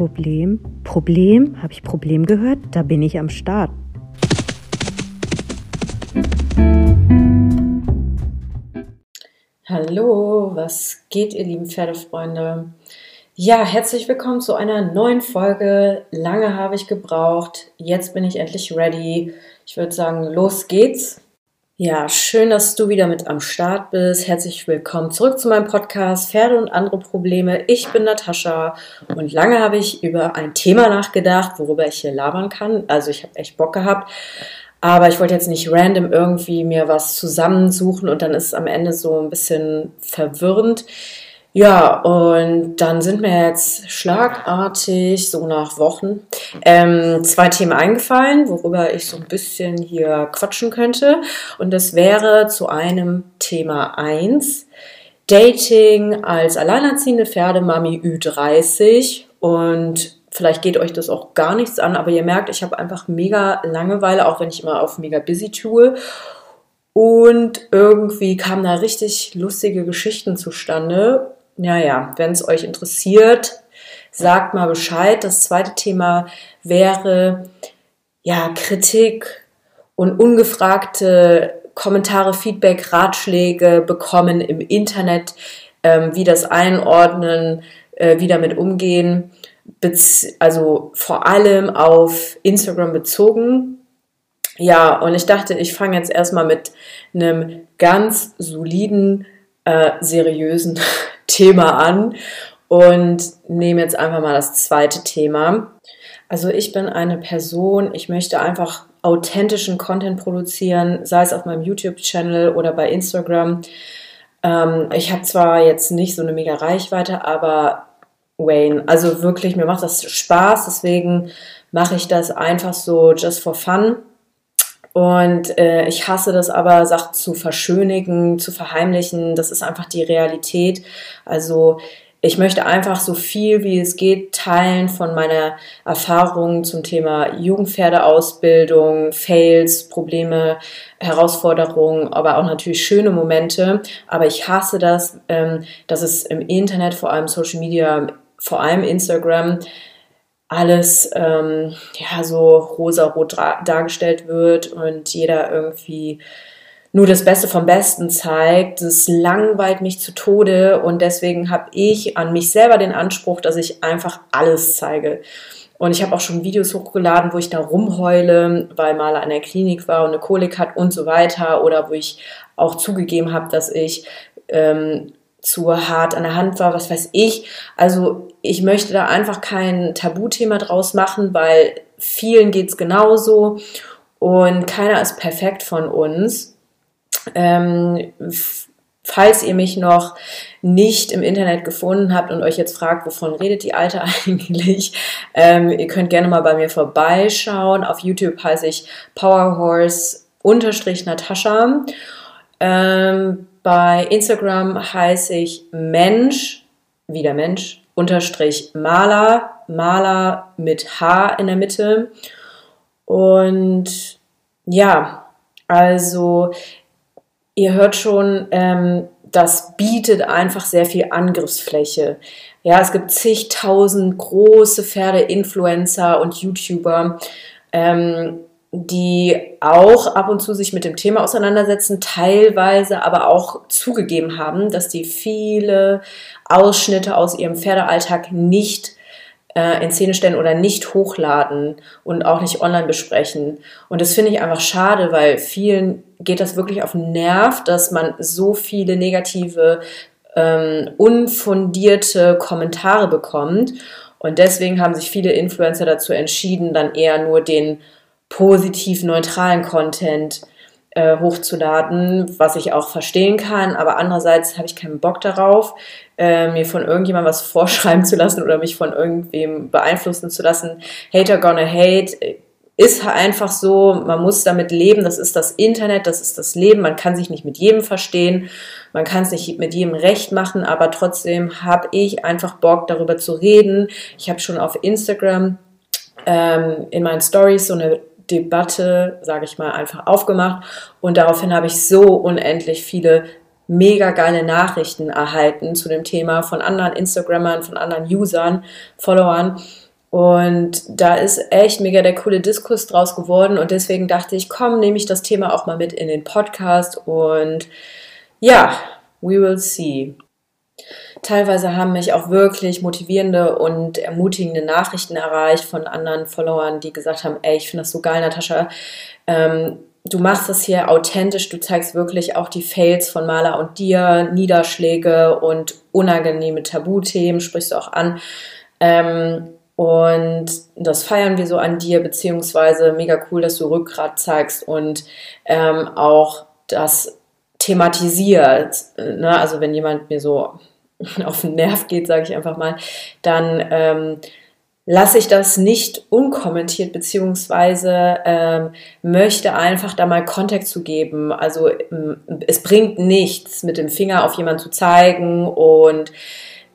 Problem? Problem? Habe ich Problem gehört? Da bin ich am Start. Hallo, was geht, ihr lieben Pferdefreunde? Ja, herzlich willkommen zu einer neuen Folge. Lange habe ich gebraucht. Jetzt bin ich endlich ready. Ich würde sagen, los geht's. Ja, schön, dass du wieder mit am Start bist. Herzlich willkommen zurück zu meinem Podcast Pferde und andere Probleme. Ich bin Natascha und lange habe ich über ein Thema nachgedacht, worüber ich hier labern kann. Also ich habe echt Bock gehabt. Aber ich wollte jetzt nicht random irgendwie mir was zusammensuchen und dann ist es am Ende so ein bisschen verwirrend. Ja, und dann sind mir jetzt schlagartig, so nach Wochen, ähm, zwei Themen eingefallen, worüber ich so ein bisschen hier quatschen könnte. Und das wäre zu einem Thema eins Dating als alleinerziehende Pferdemami Ü30 und vielleicht geht euch das auch gar nichts an, aber ihr merkt, ich habe einfach mega Langeweile, auch wenn ich immer auf mega busy tue. Und irgendwie kamen da richtig lustige Geschichten zustande ja, ja, wenn es euch interessiert, sagt mal Bescheid. Das zweite Thema wäre ja Kritik und ungefragte Kommentare, Feedback, Ratschläge bekommen im Internet, ähm, wie das einordnen, äh, wie damit umgehen, also vor allem auf Instagram bezogen. Ja, und ich dachte, ich fange jetzt erstmal mit einem ganz soliden, äh, seriösen Thema an und nehme jetzt einfach mal das zweite Thema. Also ich bin eine Person, ich möchte einfach authentischen Content produzieren, sei es auf meinem YouTube-Channel oder bei Instagram. Ähm, ich habe zwar jetzt nicht so eine mega Reichweite, aber Wayne, also wirklich, mir macht das Spaß, deswegen mache ich das einfach so just for fun. Und äh, ich hasse das aber, Sachen zu verschönigen, zu verheimlichen. Das ist einfach die Realität. Also ich möchte einfach so viel wie es geht teilen von meiner Erfahrung zum Thema Jugendpferdeausbildung, Fails, Probleme, Herausforderungen, aber auch natürlich schöne Momente. Aber ich hasse das, ähm, dass es im Internet, vor allem Social Media, vor allem Instagram, alles ähm, ja so rosarot dargestellt wird und jeder irgendwie nur das Beste vom Besten zeigt. Das langweilt mich zu Tode und deswegen habe ich an mich selber den Anspruch, dass ich einfach alles zeige. Und ich habe auch schon Videos hochgeladen, wo ich da rumheule, weil mal an der Klinik war und eine Kolik hat und so weiter. Oder wo ich auch zugegeben habe, dass ich ähm, zu hart an der Hand war, was weiß ich. Also ich möchte da einfach kein Tabuthema draus machen, weil vielen geht's genauso und keiner ist perfekt von uns. Ähm, falls ihr mich noch nicht im Internet gefunden habt und euch jetzt fragt, wovon redet die Alte eigentlich, ähm, ihr könnt gerne mal bei mir vorbeischauen. Auf YouTube heiße ich Powerhorse unterstrich Natascha. Ähm, bei Instagram heiße ich Mensch, wieder Mensch, unterstrich Maler, Maler mit H in der Mitte. Und ja, also ihr hört schon, ähm, das bietet einfach sehr viel Angriffsfläche. Ja, es gibt zigtausend große Pferde-Influencer und YouTuber. Ähm, die auch ab und zu sich mit dem Thema auseinandersetzen, teilweise aber auch zugegeben haben, dass die viele Ausschnitte aus ihrem Pferdealltag nicht äh, in Szene stellen oder nicht hochladen und auch nicht online besprechen. Und das finde ich einfach schade, weil vielen geht das wirklich auf den Nerv, dass man so viele negative, ähm, unfundierte Kommentare bekommt. Und deswegen haben sich viele Influencer dazu entschieden, dann eher nur den positiv neutralen Content äh, hochzuladen, was ich auch verstehen kann, aber andererseits habe ich keinen Bock darauf, äh, mir von irgendjemandem was vorschreiben zu lassen oder mich von irgendwem beeinflussen zu lassen. Hater gonna hate ist einfach so, man muss damit leben, das ist das Internet, das ist das Leben, man kann sich nicht mit jedem verstehen, man kann es nicht mit jedem recht machen, aber trotzdem habe ich einfach Bock darüber zu reden. Ich habe schon auf Instagram ähm, in meinen Stories so eine Debatte, sage ich mal, einfach aufgemacht und daraufhin habe ich so unendlich viele mega geile Nachrichten erhalten zu dem Thema von anderen Instagrammern, von anderen Usern, Followern. Und da ist echt mega der coole Diskurs draus geworden. Und deswegen dachte ich, komm, nehme ich das Thema auch mal mit in den Podcast. Und ja, we will see. Teilweise haben mich auch wirklich motivierende und ermutigende Nachrichten erreicht von anderen Followern, die gesagt haben, ey, ich finde das so geil, Natascha. Ähm, du machst das hier authentisch, du zeigst wirklich auch die Fails von Maler und dir, Niederschläge und unangenehme Tabuthemen, sprichst du auch an. Ähm, und das feiern wir so an dir, beziehungsweise mega cool, dass du Rückgrat zeigst und ähm, auch das thematisiert. Ne? Also wenn jemand mir so auf den Nerv geht, sage ich einfach mal, dann ähm, lasse ich das nicht unkommentiert, beziehungsweise ähm, möchte einfach da mal Kontext zu geben. Also es bringt nichts, mit dem Finger auf jemanden zu zeigen und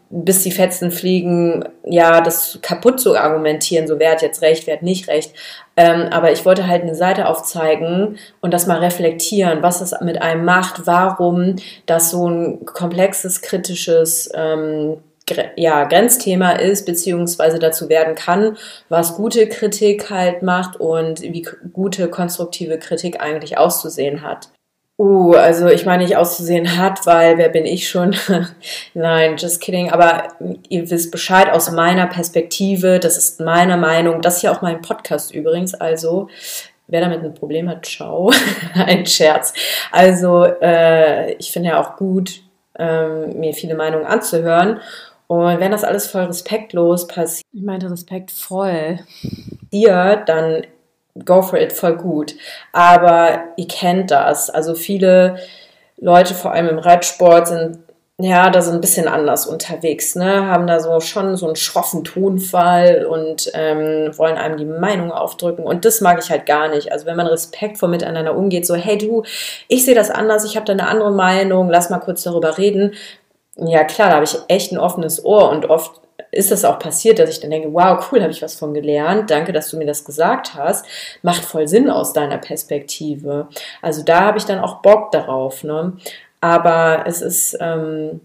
bis die Fetzen fliegen, ja, das kaputt zu argumentieren, so wer hat jetzt recht, wer hat nicht recht. Ähm, aber ich wollte halt eine Seite aufzeigen und das mal reflektieren, was es mit einem macht, warum das so ein komplexes, kritisches ähm, ja, Grenzthema ist, beziehungsweise dazu werden kann, was gute Kritik halt macht und wie gute konstruktive Kritik eigentlich auszusehen hat. Uh, also ich meine nicht auszusehen hat, weil wer bin ich schon? Nein, just kidding. Aber ihr wisst Bescheid aus meiner Perspektive. Das ist meine Meinung. Das ist ja auch mein Podcast übrigens. Also wer damit ein Problem hat, ciao. ein Scherz. Also äh, ich finde ja auch gut, ähm, mir viele Meinungen anzuhören. Und wenn das alles voll respektlos passiert, ich meinte respektvoll, dir, dann go for it, voll gut. Aber ihr kennt das. Also viele Leute, vor allem im Reitsport, sind ja da so ein bisschen anders unterwegs, ne? Haben da so schon so einen schroffen Tonfall und ähm, wollen einem die Meinung aufdrücken. Und das mag ich halt gar nicht. Also wenn man respektvoll miteinander umgeht, so, hey du, ich sehe das anders, ich habe da eine andere Meinung, lass mal kurz darüber reden. Ja klar, da habe ich echt ein offenes Ohr und oft ist das auch passiert, dass ich dann denke, wow, cool, habe ich was von gelernt. Danke, dass du mir das gesagt hast. Macht voll Sinn aus deiner Perspektive. Also da habe ich dann auch Bock darauf. Ne? Aber es ist ähm,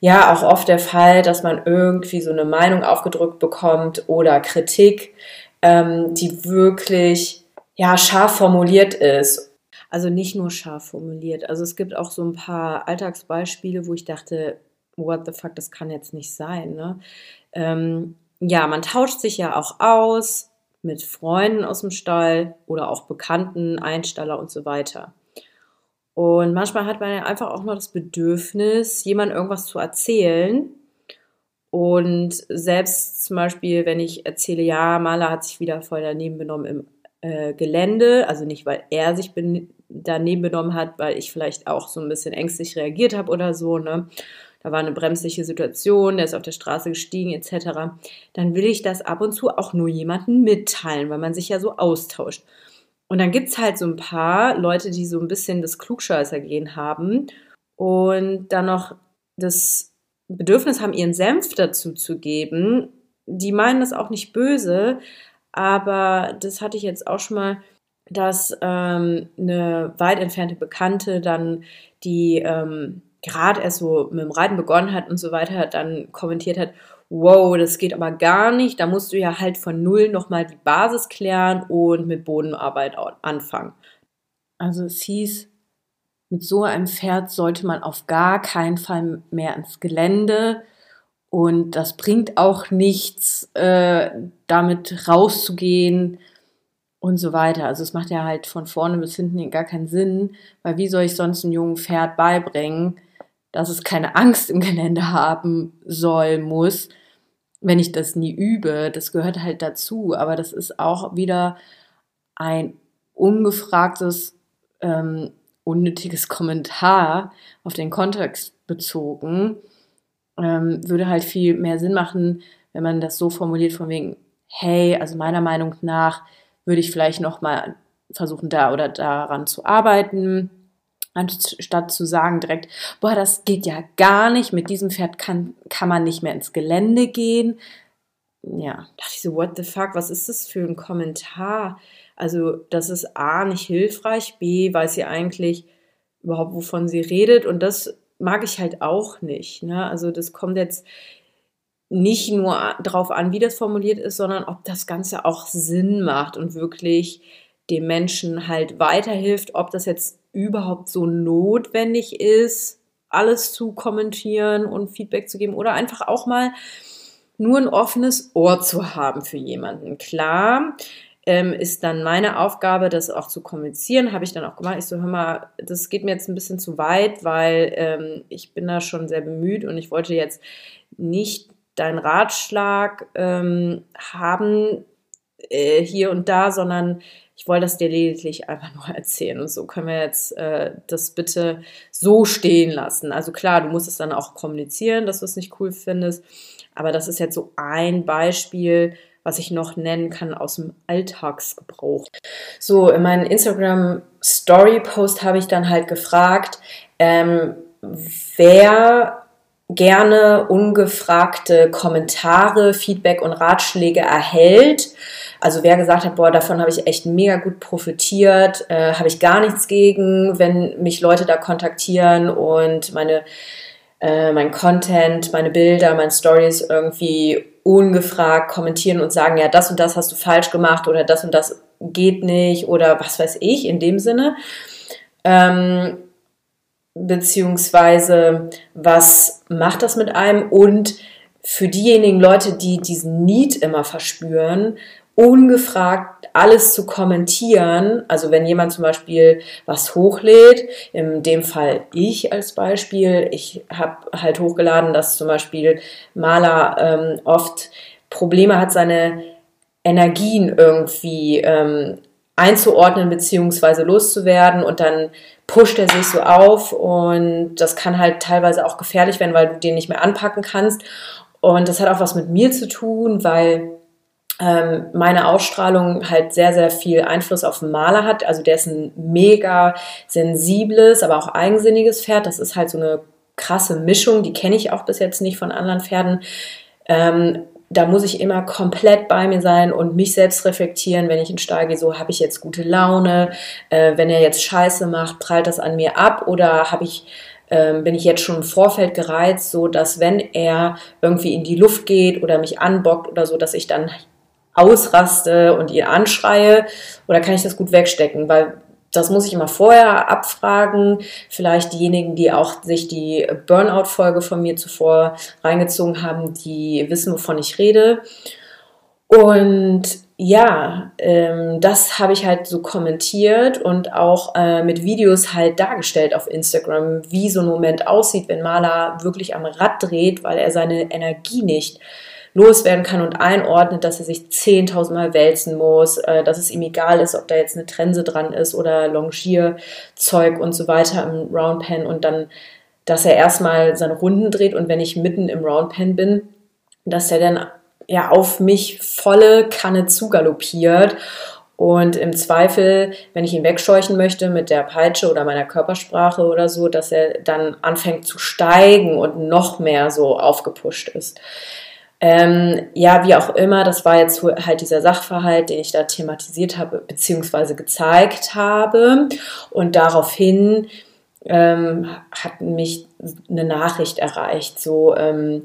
ja auch oft der Fall, dass man irgendwie so eine Meinung aufgedrückt bekommt oder Kritik, ähm, die wirklich ja scharf formuliert ist. Also nicht nur scharf formuliert. Also es gibt auch so ein paar Alltagsbeispiele, wo ich dachte, what the fuck, das kann jetzt nicht sein. Ne? Ähm, ja, man tauscht sich ja auch aus mit Freunden aus dem Stall oder auch Bekannten, Einstaller und so weiter. Und manchmal hat man ja einfach auch nur das Bedürfnis, jemandem irgendwas zu erzählen. Und selbst zum Beispiel, wenn ich erzähle, ja, Maler hat sich wieder voll daneben benommen im äh, Gelände, also nicht, weil er sich daneben benommen hat, weil ich vielleicht auch so ein bisschen ängstlich reagiert habe oder so, ne? Da war eine bremsliche Situation, der ist auf der Straße gestiegen etc., dann will ich das ab und zu auch nur jemandem mitteilen, weil man sich ja so austauscht. Und dann gibt es halt so ein paar Leute, die so ein bisschen das Klugscheißergehen haben und dann noch das Bedürfnis haben, ihren Senf dazu zu geben. Die meinen das auch nicht böse, aber das hatte ich jetzt auch schon mal, dass ähm, eine weit entfernte Bekannte dann die ähm, gerade erst so mit dem Reiten begonnen hat und so weiter, dann kommentiert hat, wow, das geht aber gar nicht, da musst du ja halt von null nochmal die Basis klären und mit Bodenarbeit anfangen. Also es hieß, mit so einem Pferd sollte man auf gar keinen Fall mehr ins Gelände und das bringt auch nichts, äh, damit rauszugehen und so weiter. Also es macht ja halt von vorne bis hinten gar keinen Sinn, weil wie soll ich sonst einem jungen Pferd beibringen, dass es keine Angst im Gelände haben soll, muss, wenn ich das nie übe. Das gehört halt dazu. Aber das ist auch wieder ein ungefragtes, ähm, unnötiges Kommentar auf den Kontext bezogen. Ähm, würde halt viel mehr Sinn machen, wenn man das so formuliert von wegen, hey, also meiner Meinung nach würde ich vielleicht noch mal versuchen, da oder daran zu arbeiten anstatt zu sagen direkt, boah, das geht ja gar nicht, mit diesem Pferd kann, kann man nicht mehr ins Gelände gehen. Ja, dachte ich so, what the fuck, was ist das für ein Kommentar? Also, das ist A, nicht hilfreich, B, weiß sie eigentlich überhaupt, wovon sie redet und das mag ich halt auch nicht. Ne? Also, das kommt jetzt nicht nur darauf an, wie das formuliert ist, sondern ob das Ganze auch Sinn macht und wirklich dem Menschen halt weiterhilft, ob das jetzt überhaupt so notwendig ist, alles zu kommentieren und Feedback zu geben oder einfach auch mal nur ein offenes Ohr zu haben für jemanden. Klar, ähm, ist dann meine Aufgabe, das auch zu kommunizieren. Habe ich dann auch gemacht. Ich so, hör mal, das geht mir jetzt ein bisschen zu weit, weil ähm, ich bin da schon sehr bemüht und ich wollte jetzt nicht deinen Ratschlag ähm, haben äh, hier und da, sondern ich wollte das dir lediglich einfach nur erzählen. Und so können wir jetzt äh, das bitte so stehen lassen. Also klar, du musst es dann auch kommunizieren, dass du es nicht cool findest. Aber das ist jetzt so ein Beispiel, was ich noch nennen kann aus dem Alltagsgebrauch. So, in meinem Instagram Story Post habe ich dann halt gefragt, ähm, wer gerne ungefragte Kommentare, Feedback und Ratschläge erhält. Also wer gesagt hat, boah, davon habe ich echt mega gut profitiert, äh, habe ich gar nichts gegen, wenn mich Leute da kontaktieren und meine äh, mein Content, meine Bilder, meine Stories irgendwie ungefragt kommentieren und sagen, ja, das und das hast du falsch gemacht oder das und das geht nicht oder was weiß ich in dem Sinne. Ähm, beziehungsweise was macht das mit einem und für diejenigen Leute, die diesen Need immer verspüren, ungefragt alles zu kommentieren. Also wenn jemand zum Beispiel was hochlädt, in dem Fall ich als Beispiel, ich habe halt hochgeladen, dass zum Beispiel Maler ähm, oft Probleme hat, seine Energien irgendwie ähm, einzuordnen beziehungsweise loszuwerden und dann pusht er sich so auf und das kann halt teilweise auch gefährlich werden, weil du den nicht mehr anpacken kannst. Und das hat auch was mit mir zu tun, weil ähm, meine Ausstrahlung halt sehr, sehr viel Einfluss auf den Maler hat. Also der ist ein mega sensibles, aber auch eigensinniges Pferd. Das ist halt so eine krasse Mischung, die kenne ich auch bis jetzt nicht von anderen Pferden. Ähm, da muss ich immer komplett bei mir sein und mich selbst reflektieren, wenn ich in Stall gehe, so habe ich jetzt gute Laune, äh, wenn er jetzt Scheiße macht, prallt das an mir ab. Oder habe ich ähm, bin ich jetzt schon im Vorfeld gereizt, so dass wenn er irgendwie in die Luft geht oder mich anbockt oder so, dass ich dann ausraste und ihn anschreie? Oder kann ich das gut wegstecken? Weil das muss ich immer vorher abfragen. Vielleicht diejenigen, die auch sich die Burnout-Folge von mir zuvor reingezogen haben, die wissen, wovon ich rede. Und ja, ähm, das habe ich halt so kommentiert und auch äh, mit Videos halt dargestellt auf Instagram, wie so ein Moment aussieht, wenn Maler wirklich am Rad dreht, weil er seine Energie nicht loswerden kann und einordnet, dass er sich 10.000 Mal wälzen muss, äh, dass es ihm egal ist, ob da jetzt eine Trense dran ist oder Longierzeug und so weiter im Roundpen und dann, dass er erstmal seine Runden dreht und wenn ich mitten im Roundpen bin, dass er dann ja auf mich volle Kanne zugaloppiert und im Zweifel, wenn ich ihn wegscheuchen möchte mit der Peitsche oder meiner Körpersprache oder so, dass er dann anfängt zu steigen und noch mehr so aufgepusht ist. Ähm, ja, wie auch immer, das war jetzt halt dieser Sachverhalt, den ich da thematisiert habe, beziehungsweise gezeigt habe. Und daraufhin ähm, hat mich eine Nachricht erreicht, so, ähm,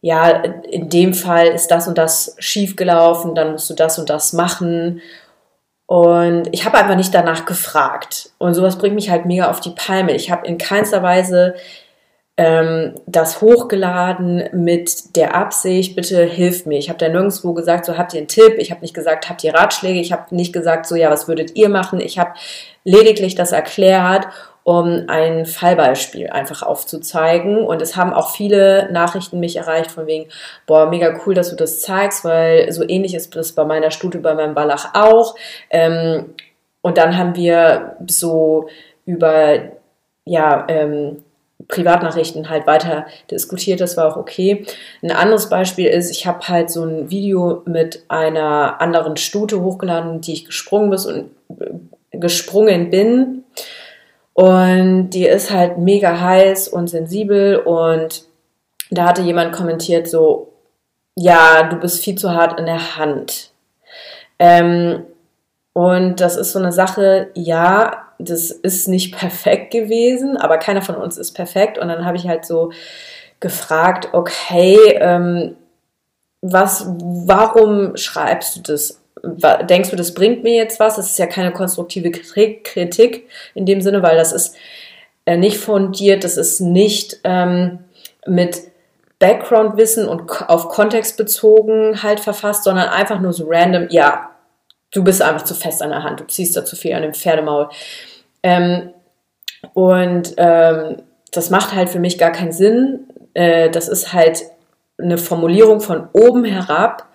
ja, in dem Fall ist das und das schiefgelaufen, dann musst du das und das machen. Und ich habe einfach nicht danach gefragt. Und sowas bringt mich halt mega auf die Palme. Ich habe in keinster Weise ähm, das hochgeladen mit der Absicht, bitte hilft mir. Ich habe da nirgendwo gesagt, so habt ihr einen Tipp. Ich habe nicht gesagt, habt ihr Ratschläge. Ich habe nicht gesagt, so ja, was würdet ihr machen. Ich habe lediglich das erklärt, um ein Fallbeispiel einfach aufzuzeigen. Und es haben auch viele Nachrichten mich erreicht von wegen, boah, mega cool, dass du das zeigst, weil so ähnlich ist das bei meiner Stute, bei meinem Wallach auch. Ähm, und dann haben wir so über ja, ähm, Privatnachrichten halt weiter diskutiert, das war auch okay. Ein anderes Beispiel ist, ich habe halt so ein Video mit einer anderen Stute hochgeladen, die ich gesprungen bin und äh, gesprungen bin. Und die ist halt mega heiß und sensibel und da hatte jemand kommentiert so, ja, du bist viel zu hart in der Hand. Ähm, und das ist so eine Sache, ja, das ist nicht perfekt gewesen, aber keiner von uns ist perfekt. Und dann habe ich halt so gefragt, okay, ähm, was, warum schreibst du das? Denkst du, das bringt mir jetzt was? Das ist ja keine konstruktive Kritik in dem Sinne, weil das ist äh, nicht fundiert, das ist nicht ähm, mit Background-Wissen und auf Kontext bezogen halt verfasst, sondern einfach nur so random, ja, du bist einfach zu fest an der Hand, du ziehst da zu viel an dem Pferdemaul. Ähm, und ähm, das macht halt für mich gar keinen Sinn. Äh, das ist halt eine Formulierung von oben herab,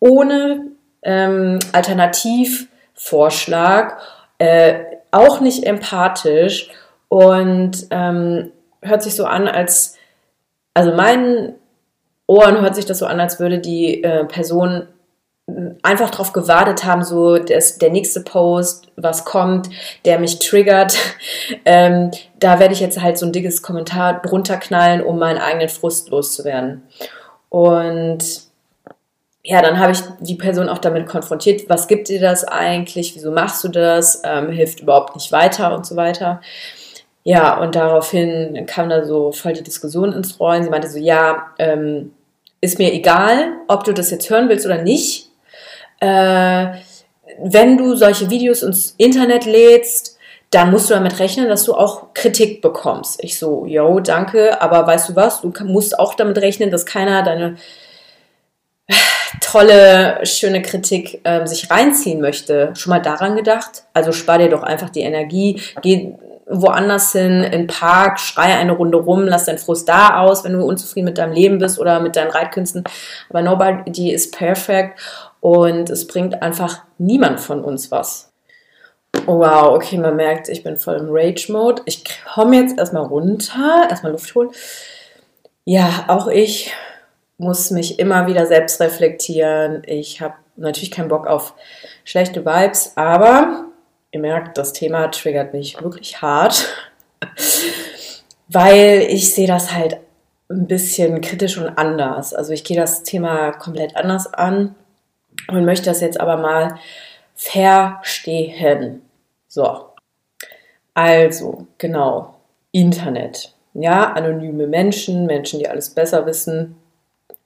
ohne ähm, Alternativvorschlag, äh, auch nicht empathisch und ähm, hört sich so an, als, also meinen Ohren hört sich das so an, als würde die äh, Person einfach darauf gewartet haben, so das, der nächste Post, was kommt, der mich triggert. Ähm, da werde ich jetzt halt so ein dickes Kommentar drunter knallen, um meinen eigenen Frust loszuwerden. Und ja, dann habe ich die Person auch damit konfrontiert, was gibt dir das eigentlich, wieso machst du das, ähm, hilft überhaupt nicht weiter und so weiter. Ja, und daraufhin kam da so voll die Diskussion ins Rollen. Sie meinte so, ja, ähm, ist mir egal, ob du das jetzt hören willst oder nicht. Äh, wenn du solche Videos ins Internet lädst, dann musst du damit rechnen, dass du auch Kritik bekommst. Ich so, yo, danke, aber weißt du was, du musst auch damit rechnen, dass keiner deine tolle, schöne Kritik ähm, sich reinziehen möchte. Schon mal daran gedacht? Also spar dir doch einfach die Energie, geh woanders hin, in Park, schrei eine Runde rum, lass deinen Frust da aus, wenn du unzufrieden mit deinem Leben bist oder mit deinen Reitkünsten. Aber nobody is perfect und es bringt einfach niemand von uns was. Oh, wow, okay, man merkt, ich bin voll im Rage-Mode. Ich komme jetzt erstmal runter, erstmal Luft holen. Ja, auch ich muss mich immer wieder selbst reflektieren. Ich habe natürlich keinen Bock auf schlechte Vibes, aber ihr merkt, das Thema triggert mich wirklich hart, weil ich sehe das halt ein bisschen kritisch und anders. Also ich gehe das Thema komplett anders an und möchte das jetzt aber mal verstehen. So. Also, genau. Internet. Ja, anonyme Menschen, Menschen, die alles besser wissen.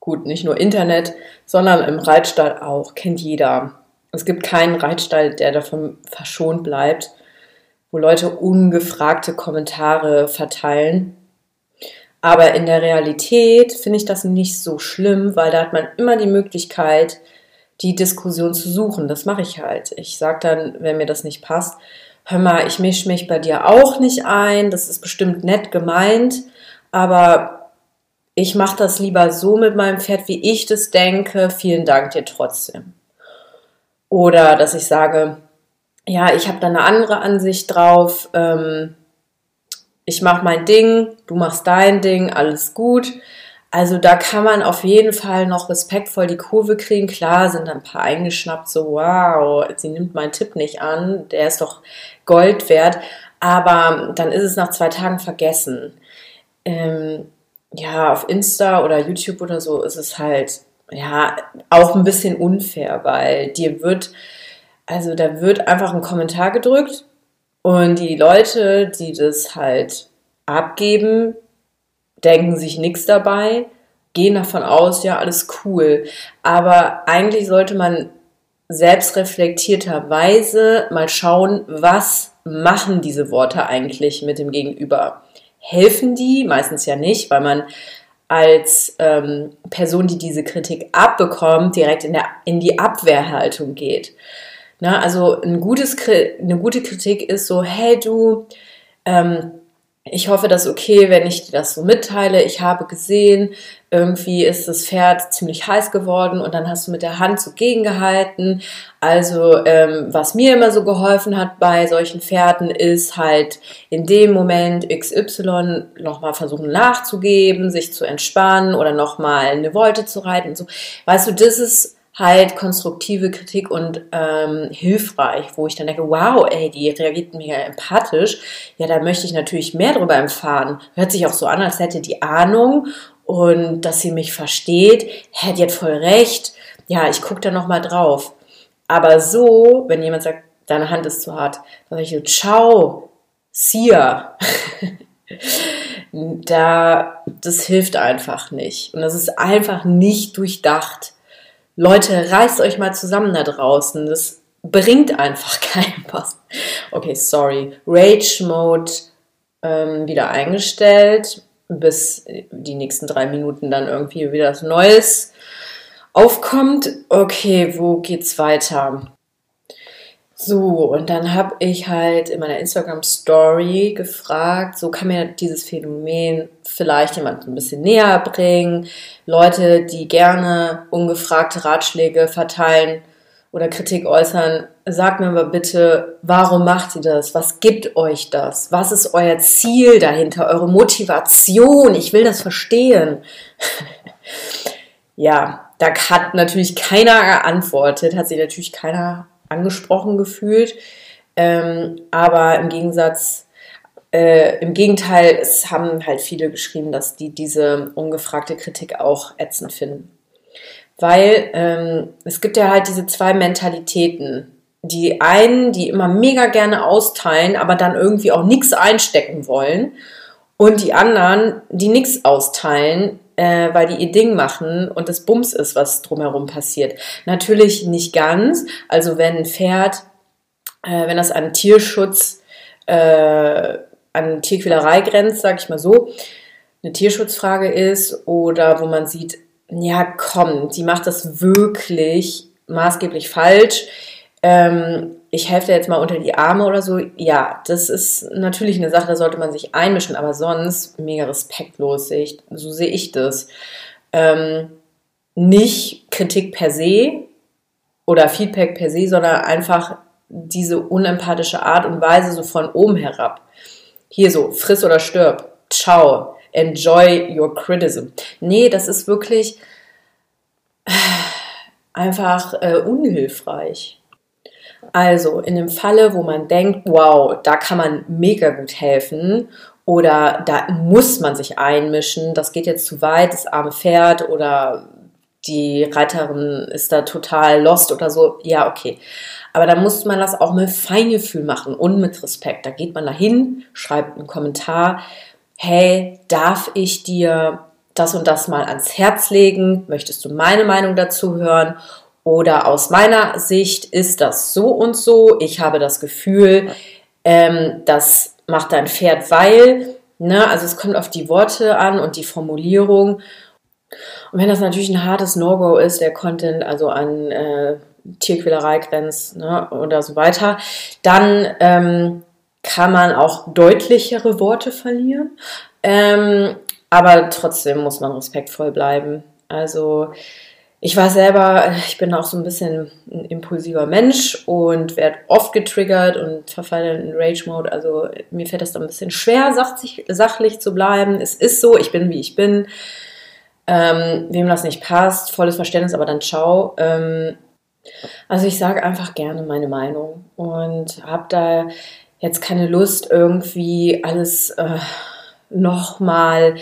Gut, nicht nur Internet, sondern im Reitstall auch. Kennt jeder. Es gibt keinen Reitstall, der davon verschont bleibt, wo Leute ungefragte Kommentare verteilen. Aber in der Realität finde ich das nicht so schlimm, weil da hat man immer die Möglichkeit, die Diskussion zu suchen. Das mache ich halt. Ich sage dann, wenn mir das nicht passt, hör mal, ich mische mich bei dir auch nicht ein, das ist bestimmt nett gemeint, aber ich mache das lieber so mit meinem Pferd, wie ich das denke. Vielen Dank dir trotzdem. Oder dass ich sage, ja, ich habe da eine andere Ansicht drauf. Ähm, ich mache mein Ding, du machst dein Ding, alles gut. Also da kann man auf jeden Fall noch respektvoll die Kurve kriegen. Klar sind ein paar eingeschnappt, so wow, sie nimmt meinen Tipp nicht an, der ist doch Gold wert. Aber dann ist es nach zwei Tagen vergessen. Ähm, ja, auf Insta oder YouTube oder so ist es halt ja auch ein bisschen unfair, weil dir wird, also da wird einfach ein Kommentar gedrückt und die Leute, die das halt abgeben, denken sich nichts dabei, gehen davon aus, ja, alles cool. Aber eigentlich sollte man selbstreflektierterweise mal schauen, was machen diese Worte eigentlich mit dem Gegenüber. Helfen die? Meistens ja nicht, weil man als ähm, Person, die diese Kritik abbekommt, direkt in, der, in die Abwehrhaltung geht. Na, also ein gutes, eine gute Kritik ist so, hey du, ähm, ich hoffe, das ist okay, wenn ich dir das so mitteile. Ich habe gesehen, irgendwie ist das Pferd ziemlich heiß geworden und dann hast du mit der Hand so gegengehalten. Also ähm, was mir immer so geholfen hat bei solchen Pferden ist halt in dem Moment XY nochmal versuchen nachzugeben, sich zu entspannen oder nochmal eine Wolte zu reiten und so. Weißt du, das ist halt konstruktive Kritik und ähm, hilfreich, wo ich dann denke, wow, ey, die reagiert mega empathisch. Ja, da möchte ich natürlich mehr darüber erfahren. Hört sich auch so an, als hätte die Ahnung und dass sie mich versteht. Hä, die hat voll recht. Ja, ich gucke da nochmal drauf. Aber so, wenn jemand sagt, deine Hand ist zu hart, dann sage ich so, ciao, Sia. da, das hilft einfach nicht. Und das ist einfach nicht durchdacht. Leute, reißt euch mal zusammen da draußen. Das bringt einfach keinen was. Okay, sorry. Rage Mode ähm, wieder eingestellt, bis die nächsten drei Minuten dann irgendwie wieder was Neues aufkommt. Okay, wo geht's weiter? So, und dann habe ich halt in meiner Instagram Story gefragt, so kann mir dieses Phänomen vielleicht jemand ein bisschen näher bringen. Leute, die gerne ungefragte Ratschläge verteilen oder Kritik äußern, sagt mir mal bitte, warum macht ihr das? Was gibt euch das? Was ist euer Ziel dahinter? Eure Motivation? Ich will das verstehen. ja, da hat natürlich keiner geantwortet, hat sich natürlich keiner angesprochen gefühlt. Ähm, aber im Gegensatz, äh, im Gegenteil, es haben halt viele geschrieben, dass die diese ungefragte Kritik auch ätzend finden. Weil ähm, es gibt ja halt diese zwei Mentalitäten. Die einen, die immer mega gerne austeilen, aber dann irgendwie auch nichts einstecken wollen. Und die anderen, die nichts austeilen, äh, weil die ihr Ding machen und das Bums ist, was drumherum passiert. Natürlich nicht ganz. Also wenn ein Pferd, äh, wenn das an Tierschutz, äh, an Tierquälerei grenzt, sag ich mal so, eine Tierschutzfrage ist oder wo man sieht, ja komm, die macht das wirklich maßgeblich falsch. Ähm, ich helfe jetzt mal unter die Arme oder so. Ja, das ist natürlich eine Sache, da sollte man sich einmischen, aber sonst mega respektlos. So sehe ich das. Ähm, nicht Kritik per se oder Feedback per se, sondern einfach diese unempathische Art und Weise so von oben herab. Hier so, friss oder stirb. Ciao. Enjoy your criticism. Nee, das ist wirklich einfach äh, unhilfreich. Also in dem Falle, wo man denkt, wow, da kann man mega gut helfen oder da muss man sich einmischen, das geht jetzt zu weit, das arme Pferd oder die Reiterin ist da total lost oder so, ja, okay. Aber da muss man das auch mit Feingefühl machen und mit Respekt. Da geht man dahin, schreibt einen Kommentar, hey, darf ich dir das und das mal ans Herz legen? Möchtest du meine Meinung dazu hören? Oder aus meiner Sicht ist das so und so. Ich habe das Gefühl, ähm, das macht dein Pferd, weil, ne, also es kommt auf die Worte an und die Formulierung. Und wenn das natürlich ein hartes No-Go ist, der Content, also an äh, Tierquälerei grenzt ne, oder so weiter, dann ähm, kann man auch deutlichere Worte verlieren. Ähm, aber trotzdem muss man respektvoll bleiben. Also ich war selber, ich bin auch so ein bisschen ein impulsiver Mensch und werde oft getriggert und verfalle in Rage-Mode. Also mir fällt das dann ein bisschen schwer, sachlich, zu bleiben. Es ist so, ich bin wie ich bin. Ähm, wem das nicht passt, volles Verständnis, aber dann ciao. Ähm, also ich sage einfach gerne meine Meinung und habe da jetzt keine Lust, irgendwie alles äh, nochmal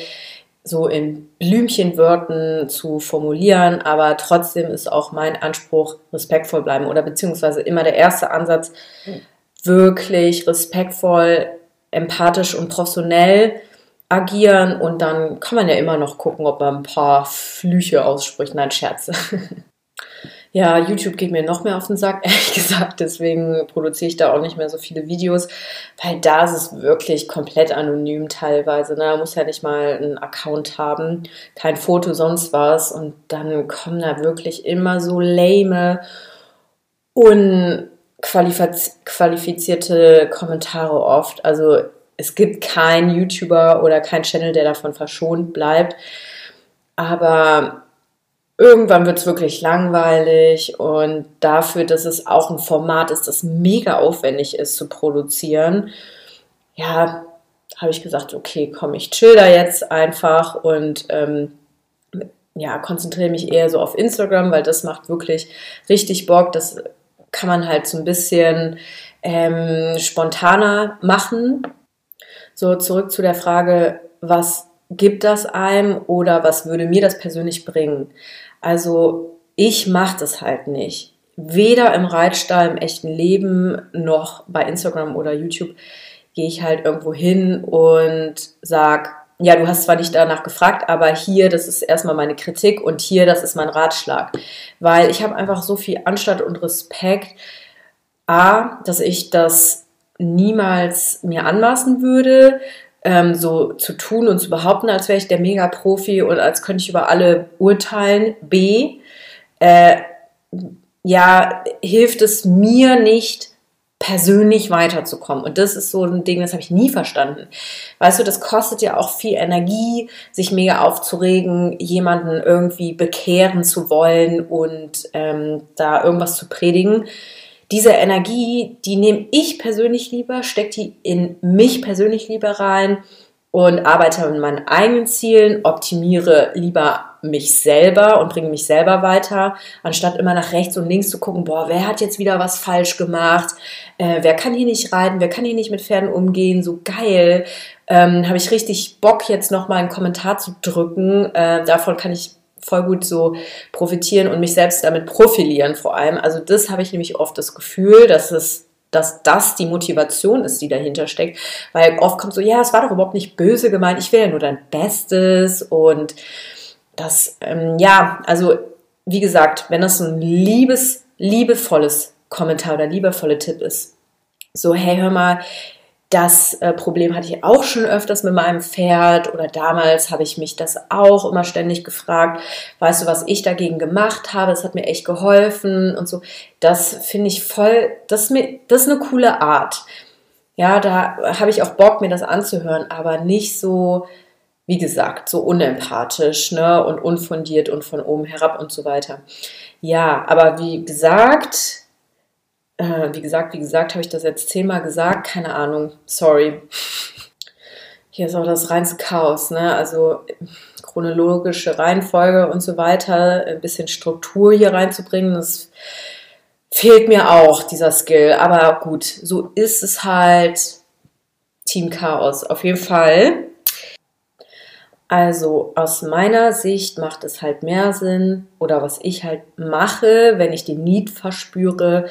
so in Blümchenwörtern zu formulieren, aber trotzdem ist auch mein Anspruch respektvoll bleiben oder beziehungsweise immer der erste Ansatz wirklich respektvoll, empathisch und professionell agieren und dann kann man ja immer noch gucken, ob man ein paar Flüche ausspricht. Nein, Scherze. Ja, YouTube geht mir noch mehr auf den Sack, ehrlich gesagt. Deswegen produziere ich da auch nicht mehr so viele Videos, weil da ist es wirklich komplett anonym teilweise. Ne? Da muss ja nicht mal einen Account haben, kein Foto, sonst was. Und dann kommen da wirklich immer so lame, unqualifizierte Kommentare oft. Also es gibt keinen YouTuber oder keinen Channel, der davon verschont bleibt. Aber irgendwann wird es wirklich langweilig und dafür, dass es auch ein Format ist, das mega aufwendig ist zu produzieren, ja, habe ich gesagt, okay, komm, ich chill da jetzt einfach und ähm, ja, konzentriere mich eher so auf Instagram, weil das macht wirklich richtig Bock. Das kann man halt so ein bisschen ähm, spontaner machen. So, zurück zu der Frage, was gibt das einem oder was würde mir das persönlich bringen? Also ich mache das halt nicht. Weder im Reitstall, im echten Leben, noch bei Instagram oder YouTube gehe ich halt irgendwo hin und sag, ja, du hast zwar nicht danach gefragt, aber hier, das ist erstmal meine Kritik und hier, das ist mein Ratschlag. Weil ich habe einfach so viel Anstand und Respekt. A, dass ich das niemals mir anmaßen würde, ähm, so zu tun und zu behaupten, als wäre ich der Mega-Profi und als könnte ich über alle urteilen. B, äh, ja, hilft es mir nicht, persönlich weiterzukommen. Und das ist so ein Ding, das habe ich nie verstanden. Weißt du, das kostet ja auch viel Energie, sich mega aufzuregen, jemanden irgendwie bekehren zu wollen und ähm, da irgendwas zu predigen. Diese Energie, die nehme ich persönlich lieber, stecke die in mich persönlich lieber rein und arbeite an meinen eigenen Zielen, optimiere lieber mich selber und bringe mich selber weiter, anstatt immer nach rechts und links zu gucken, boah, wer hat jetzt wieder was falsch gemacht, äh, wer kann hier nicht reiten, wer kann hier nicht mit Pferden umgehen, so geil. Ähm, Habe ich richtig Bock, jetzt nochmal einen Kommentar zu drücken. Äh, davon kann ich voll gut so profitieren und mich selbst damit profilieren vor allem. Also das habe ich nämlich oft das Gefühl, dass es dass das die Motivation ist, die dahinter steckt. Weil oft kommt so, ja, es war doch überhaupt nicht böse gemeint, ich will ja nur dein Bestes und das, ähm, ja, also wie gesagt, wenn das ein liebes, liebevolles Kommentar oder liebevolle Tipp ist, so, hey, hör mal, das äh, Problem hatte ich auch schon öfters mit meinem Pferd oder damals habe ich mich das auch immer ständig gefragt. Weißt du, was ich dagegen gemacht habe? Das hat mir echt geholfen und so. Das finde ich voll, das ist, mir, das ist eine coole Art. Ja, da habe ich auch Bock, mir das anzuhören, aber nicht so, wie gesagt, so unempathisch ne, und unfundiert und von oben herab und so weiter. Ja, aber wie gesagt, äh, wie gesagt, wie gesagt, habe ich das jetzt zehnmal gesagt, keine Ahnung, sorry. Hier ist auch das reinste Chaos, ne? Also chronologische Reihenfolge und so weiter, ein bisschen Struktur hier reinzubringen, das fehlt mir auch, dieser Skill. Aber gut, so ist es halt. Team Chaos, auf jeden Fall. Also aus meiner Sicht macht es halt mehr Sinn oder was ich halt mache, wenn ich den Need verspüre,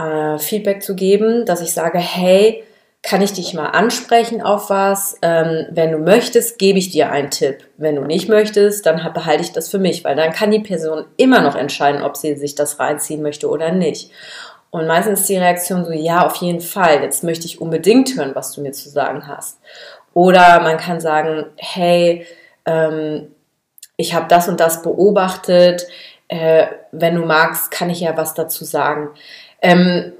äh, Feedback zu geben, dass ich sage, hey, kann ich dich mal ansprechen auf was? Ähm, wenn du möchtest, gebe ich dir einen Tipp. Wenn du nicht möchtest, dann behalte ich das für mich, weil dann kann die Person immer noch entscheiden, ob sie sich das reinziehen möchte oder nicht. Und meistens ist die Reaktion so, ja, auf jeden Fall, jetzt möchte ich unbedingt hören, was du mir zu sagen hast. Oder man kann sagen, hey, ähm, ich habe das und das beobachtet, äh, wenn du magst, kann ich ja was dazu sagen. Ähm,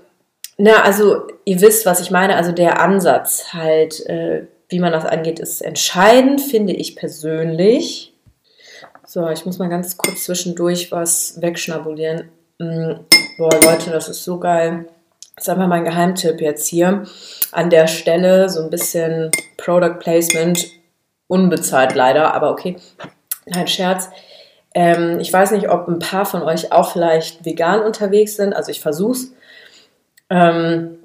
na, also ihr wisst, was ich meine. Also der Ansatz halt, äh, wie man das angeht, ist entscheidend, finde ich persönlich. So, ich muss mal ganz kurz zwischendurch was wegschnabulieren. Mhm. Boah, Leute, das ist so geil. Das ist einfach mein Geheimtipp jetzt hier. An der Stelle so ein bisschen Product Placement. Unbezahlt leider, aber okay. Kein Scherz. Ähm, ich weiß nicht, ob ein paar von euch auch vielleicht vegan unterwegs sind. Also ich versuch's. Ähm,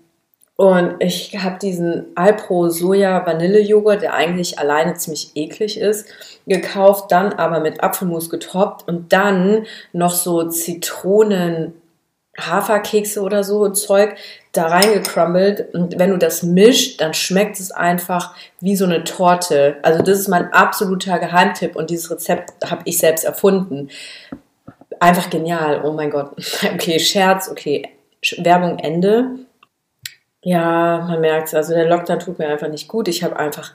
und ich habe diesen Alpro Soja Vanille Joghurt, der eigentlich alleine ziemlich eklig ist, gekauft, dann aber mit Apfelmus getoppt und dann noch so Zitronen Haferkekse oder so Zeug da reingecrumbled und wenn du das mischt, dann schmeckt es einfach wie so eine Torte. Also das ist mein absoluter Geheimtipp und dieses Rezept habe ich selbst erfunden. Einfach genial, oh mein Gott. Okay, Scherz, okay, Werbung Ende. Ja, man merkt es, also der Lockdown tut mir einfach nicht gut. Ich habe einfach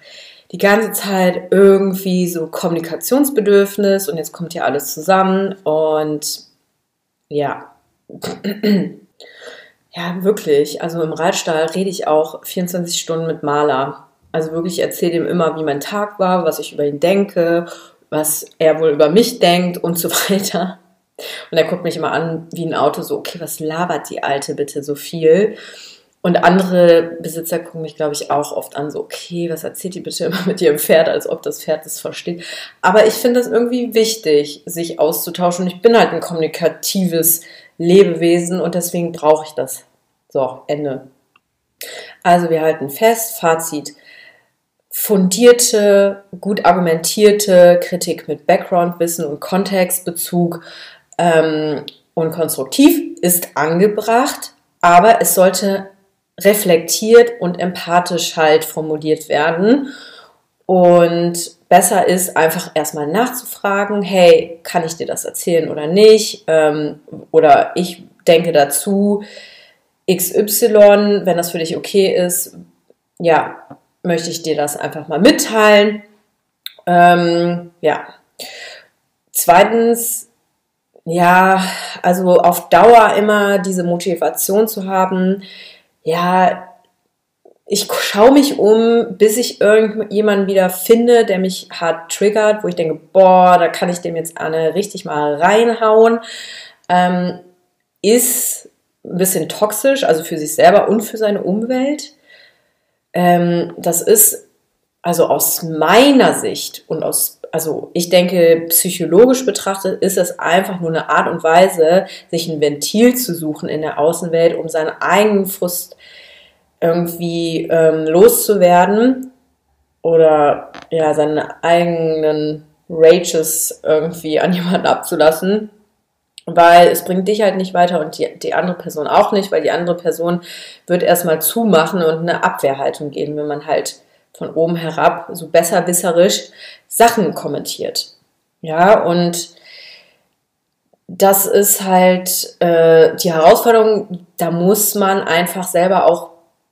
die ganze Zeit irgendwie so Kommunikationsbedürfnis und jetzt kommt hier alles zusammen und ja, ja, wirklich. Also im Reitstall rede ich auch 24 Stunden mit Maler. Also wirklich, ich erzähle ihm immer, wie mein Tag war, was ich über ihn denke, was er wohl über mich denkt und so weiter. Und er guckt mich immer an wie ein Auto, so, okay, was labert die Alte bitte so viel? Und andere Besitzer gucken mich, glaube ich, auch oft an, so, okay, was erzählt die bitte immer mit ihrem Pferd, als ob das Pferd das versteht. Aber ich finde das irgendwie wichtig, sich auszutauschen. Ich bin halt ein kommunikatives Lebewesen und deswegen brauche ich das. So, Ende. Also wir halten fest, Fazit. Fundierte, gut argumentierte Kritik mit Background-Wissen und Kontextbezug ähm, und konstruktiv ist angebracht, aber es sollte reflektiert und empathisch halt formuliert werden Und besser ist einfach erstmal nachzufragen, hey, kann ich dir das erzählen oder nicht? Ähm, oder ich denke dazu, XY, wenn das für dich okay ist, ja, möchte ich dir das einfach mal mitteilen. Ähm, ja. Zweitens, ja, also auf Dauer immer diese Motivation zu haben, ja, ich schaue mich um, bis ich irgendjemanden wieder finde, der mich hart triggert, wo ich denke, boah, da kann ich dem jetzt eine richtig mal reinhauen, ähm, ist ein bisschen toxisch, also für sich selber und für seine Umwelt. Ähm, das ist also aus meiner Sicht und aus, also ich denke, psychologisch betrachtet ist es einfach nur eine Art und Weise, sich ein Ventil zu suchen in der Außenwelt, um seinen eigenen Frust irgendwie ähm, loszuwerden oder ja, seine eigenen Rages irgendwie an jemanden abzulassen weil es bringt dich halt nicht weiter und die, die andere Person auch nicht, weil die andere Person wird erstmal zumachen und eine Abwehrhaltung geben, wenn man halt von oben herab so besserwisserisch Sachen kommentiert. Ja, und das ist halt äh, die Herausforderung, da muss man einfach selber auch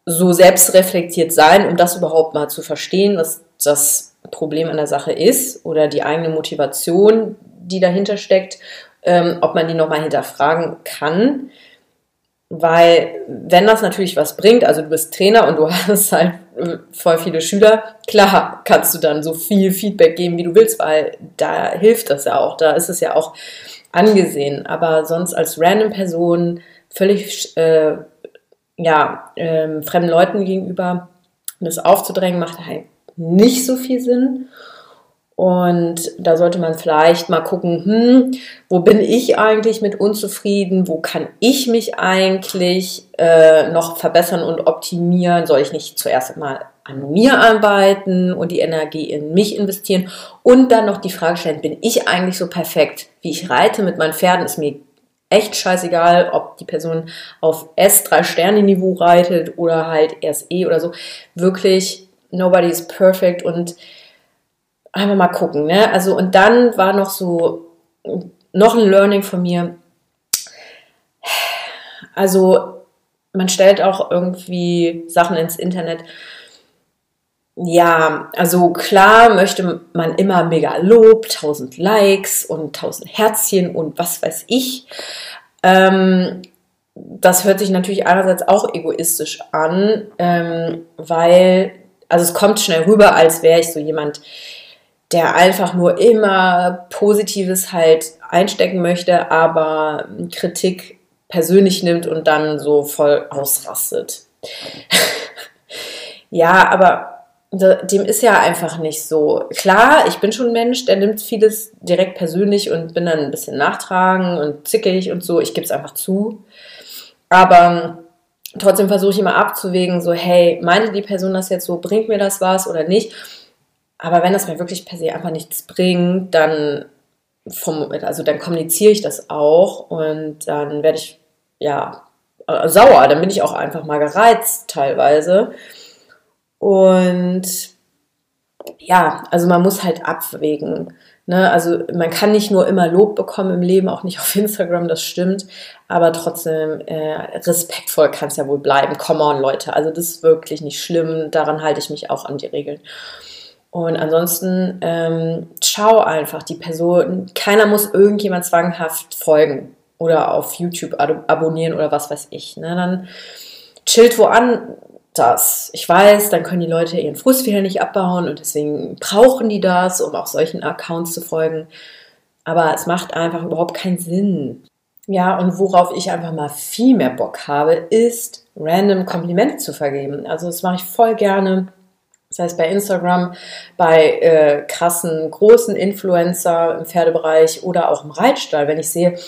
so selbstreflektiert sein, um das überhaupt mal zu verstehen, was das Problem an der Sache ist oder die eigene Motivation, die dahinter steckt ähm, ob man die nochmal hinterfragen kann. Weil wenn das natürlich was bringt, also du bist Trainer und du hast halt äh, voll viele Schüler, klar kannst du dann so viel Feedback geben, wie du willst, weil da hilft das ja auch, da ist es ja auch angesehen. Aber sonst als random Person völlig äh, ja, äh, fremden Leuten gegenüber das aufzudrängen, macht halt nicht so viel Sinn. Und da sollte man vielleicht mal gucken, hm, wo bin ich eigentlich mit unzufrieden? Wo kann ich mich eigentlich äh, noch verbessern und optimieren? Soll ich nicht zuerst mal an mir arbeiten und die Energie in mich investieren? Und dann noch die Frage stellen, bin ich eigentlich so perfekt, wie ich reite mit meinen Pferden? Ist mir echt scheißegal, ob die Person auf S 3 Sterne Niveau reitet oder halt erst E oder so. Wirklich, nobody is perfect und einfach mal gucken, ne? Also, und dann war noch so, noch ein Learning von mir. Also, man stellt auch irgendwie Sachen ins Internet. Ja, also klar möchte man immer mega Lob, 1000 Likes und 1000 Herzchen und was weiß ich. Ähm, das hört sich natürlich einerseits auch egoistisch an, ähm, weil, also es kommt schnell rüber, als wäre ich so jemand, der einfach nur immer Positives halt einstecken möchte, aber Kritik persönlich nimmt und dann so voll ausrastet. ja, aber dem ist ja einfach nicht so. Klar, ich bin schon ein Mensch, der nimmt vieles direkt persönlich und bin dann ein bisschen nachtragend und zickig und so. Ich gebe es einfach zu. Aber trotzdem versuche ich immer abzuwägen, so, hey, meinte die Person das jetzt so, bringt mir das was oder nicht? Aber wenn das mir wirklich per se einfach nichts bringt, dann also dann kommuniziere ich das auch und dann werde ich ja äh, sauer, dann bin ich auch einfach mal gereizt teilweise. Und ja, also man muss halt abwägen. Ne? Also man kann nicht nur immer Lob bekommen im Leben, auch nicht auf Instagram, das stimmt, aber trotzdem äh, respektvoll kann es ja wohl bleiben. Come on, Leute, also das ist wirklich nicht schlimm, daran halte ich mich auch an die Regeln. Und ansonsten ähm, schau einfach die Person. Keiner muss irgendjemand zwanghaft folgen oder auf YouTube ab abonnieren oder was weiß ich. Ne? Dann chillt woanders. Ich weiß, dann können die Leute ihren wieder nicht abbauen und deswegen brauchen die das, um auch solchen Accounts zu folgen. Aber es macht einfach überhaupt keinen Sinn. Ja, und worauf ich einfach mal viel mehr Bock habe, ist random Komplimente zu vergeben. Also das mache ich voll gerne das heißt bei Instagram, bei äh, krassen, großen Influencer im Pferdebereich oder auch im Reitstall, wenn ich sehe,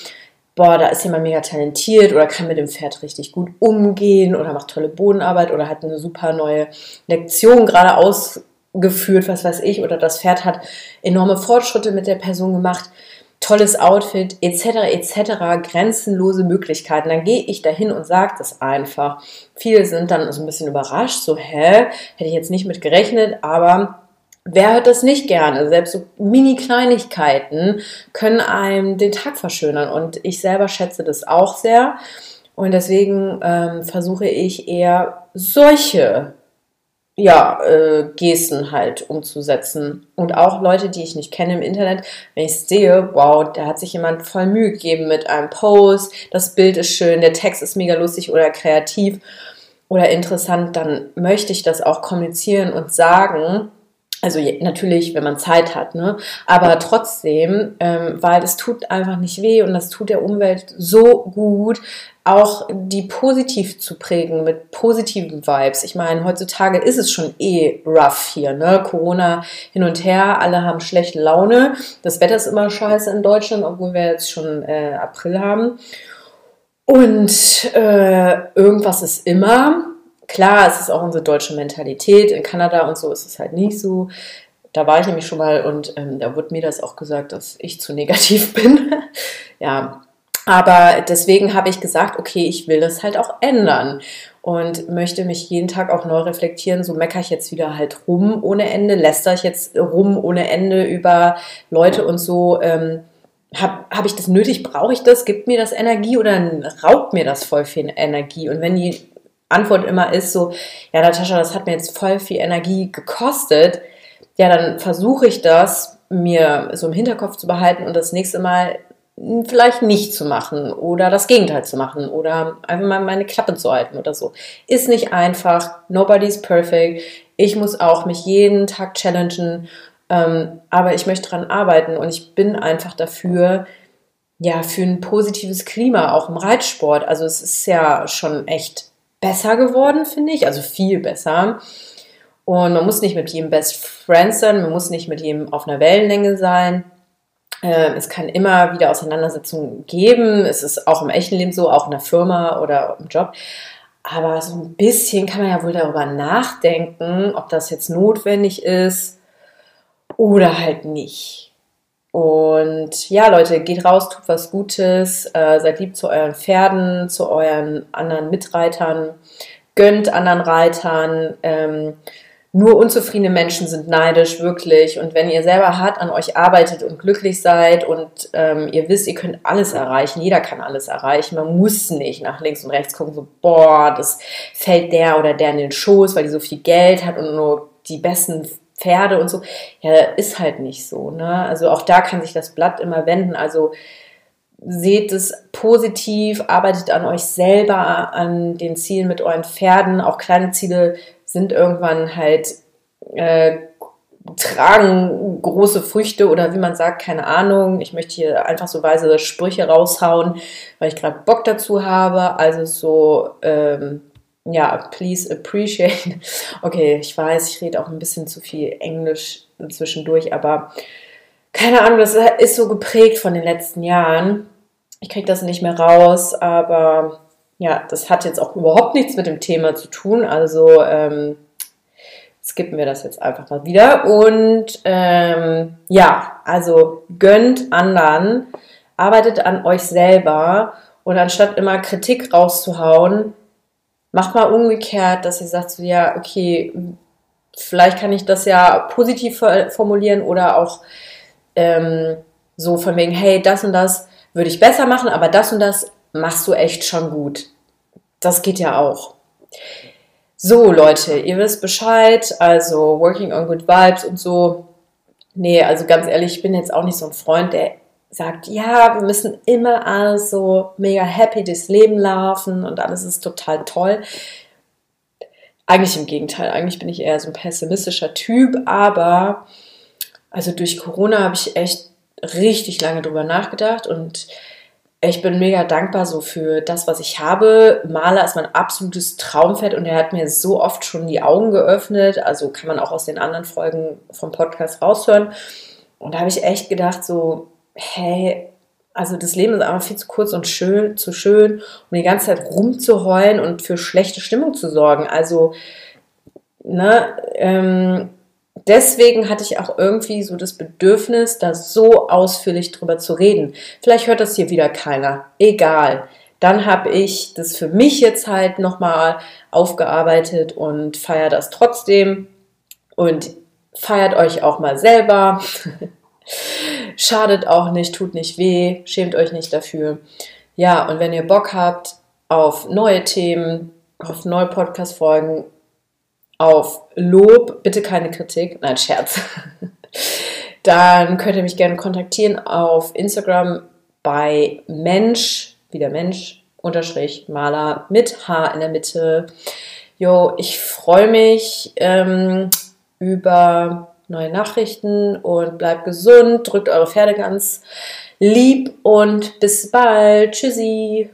boah, da ist jemand mega talentiert oder kann mit dem Pferd richtig gut umgehen oder macht tolle Bodenarbeit oder hat eine super neue Lektion gerade ausgeführt, was weiß ich, oder das Pferd hat enorme Fortschritte mit der Person gemacht, tolles Outfit, etc., etc., grenzenlose Möglichkeiten. Dann gehe ich dahin und sage das einfach. Viele sind dann so ein bisschen überrascht, so, hä, hätte ich jetzt nicht mit gerechnet, aber Wer hört das nicht gerne? Selbst so Mini-Kleinigkeiten können einem den Tag verschönern. Und ich selber schätze das auch sehr. Und deswegen ähm, versuche ich eher solche ja, äh, Gesten halt umzusetzen. Und auch Leute, die ich nicht kenne im Internet, wenn ich sehe, wow, da hat sich jemand voll Mühe gegeben mit einem Post, das Bild ist schön, der Text ist mega lustig oder kreativ oder interessant, dann möchte ich das auch kommunizieren und sagen. Also natürlich, wenn man Zeit hat, ne? Aber trotzdem, ähm, weil es tut einfach nicht weh und das tut der Umwelt so gut, auch die positiv zu prägen mit positiven Vibes. Ich meine, heutzutage ist es schon eh rough hier, ne? Corona hin und her, alle haben schlechte Laune. Das Wetter ist immer scheiße in Deutschland, obwohl wir jetzt schon äh, April haben. Und äh, irgendwas ist immer. Klar, es ist auch unsere deutsche Mentalität. In Kanada und so ist es halt nicht so. Da war ich nämlich schon mal und ähm, da wurde mir das auch gesagt, dass ich zu negativ bin. ja, aber deswegen habe ich gesagt, okay, ich will das halt auch ändern und möchte mich jeden Tag auch neu reflektieren. So meckere ich jetzt wieder halt rum ohne Ende, läster ich jetzt rum ohne Ende über Leute und so. Ähm, habe hab ich das nötig? Brauche ich das? Gibt mir das Energie oder raubt mir das voll viel Energie? Und wenn die Antwort immer ist so, ja, Natascha, das hat mir jetzt voll viel Energie gekostet, ja, dann versuche ich das mir so im Hinterkopf zu behalten und das nächste Mal vielleicht nicht zu machen oder das Gegenteil zu machen oder einfach mal meine Klappe zu halten oder so. Ist nicht einfach. Nobody's perfect. Ich muss auch mich jeden Tag challengen, ähm, aber ich möchte daran arbeiten und ich bin einfach dafür, ja, für ein positives Klima auch im Reitsport. Also es ist ja schon echt besser geworden, finde ich, also viel besser. Und man muss nicht mit jedem Best Friend sein, man muss nicht mit jedem auf einer Wellenlänge sein. Ähm, es kann immer wieder Auseinandersetzungen geben. Es ist auch im echten Leben so, auch in der Firma oder im Job. Aber so ein bisschen kann man ja wohl darüber nachdenken, ob das jetzt notwendig ist oder halt nicht. Und ja, Leute, geht raus, tut was Gutes, äh, seid lieb zu euren Pferden, zu euren anderen Mitreitern, gönnt anderen Reitern. Ähm, nur unzufriedene Menschen sind neidisch, wirklich. Und wenn ihr selber hart an euch arbeitet und glücklich seid und ähm, ihr wisst, ihr könnt alles erreichen, jeder kann alles erreichen, man muss nicht nach links und rechts gucken, so, boah, das fällt der oder der in den Schoß, weil die so viel Geld hat und nur die besten Pferde und so. Ja, ist halt nicht so. Ne? Also auch da kann sich das Blatt immer wenden. Also seht es positiv, arbeitet an euch selber, an den Zielen mit euren Pferden. Auch kleine Ziele sind irgendwann halt, äh, tragen große Früchte oder wie man sagt, keine Ahnung. Ich möchte hier einfach so weise Sprüche raushauen, weil ich gerade Bock dazu habe. Also so, ähm, ja, please appreciate. Okay, ich weiß, ich rede auch ein bisschen zu viel Englisch zwischendurch, aber keine Ahnung, das ist so geprägt von den letzten Jahren. Ich kriege das nicht mehr raus, aber ja, das hat jetzt auch überhaupt nichts mit dem Thema zu tun. Also ähm, skippen wir das jetzt einfach mal wieder. Und ähm, ja, also gönnt anderen, arbeitet an euch selber und anstatt immer Kritik rauszuhauen, macht mal umgekehrt, dass ihr sagt so, ja, okay, vielleicht kann ich das ja positiv formulieren oder auch ähm, so von wegen, hey, das und das würde ich besser machen, aber das und das machst du echt schon gut. Das geht ja auch. So, Leute, ihr wisst Bescheid, also Working on Good Vibes und so. Nee, also ganz ehrlich, ich bin jetzt auch nicht so ein Freund, der sagt, ja, wir müssen immer alles so mega happy durchs Leben laufen und alles ist total toll. Eigentlich im Gegenteil, eigentlich bin ich eher so ein pessimistischer Typ, aber also durch Corona habe ich echt richtig lange drüber nachgedacht und ich bin mega dankbar so für das, was ich habe. Maler ist mein absolutes Traumfett und er hat mir so oft schon die Augen geöffnet. Also kann man auch aus den anderen Folgen vom Podcast raushören. Und da habe ich echt gedacht, so, hey, also das Leben ist einfach viel zu kurz und schön, zu schön, um die ganze Zeit rumzuheulen und für schlechte Stimmung zu sorgen. Also, ne, ähm, deswegen hatte ich auch irgendwie so das Bedürfnis, da so ausführlich drüber zu reden. Vielleicht hört das hier wieder keiner. Egal. Dann habe ich das für mich jetzt halt nochmal aufgearbeitet und feiere das trotzdem. Und feiert euch auch mal selber. Schadet auch nicht, tut nicht weh, schämt euch nicht dafür. Ja, und wenn ihr Bock habt auf neue Themen, auf neue Podcast-Folgen, auf Lob, bitte keine Kritik, nein, Scherz. Dann könnt ihr mich gerne kontaktieren auf Instagram bei Mensch, wieder Mensch, unterstrich Maler mit H in der Mitte. Jo, ich freue mich ähm, über neue Nachrichten und bleibt gesund, drückt eure Pferde ganz lieb und bis bald. Tschüssi.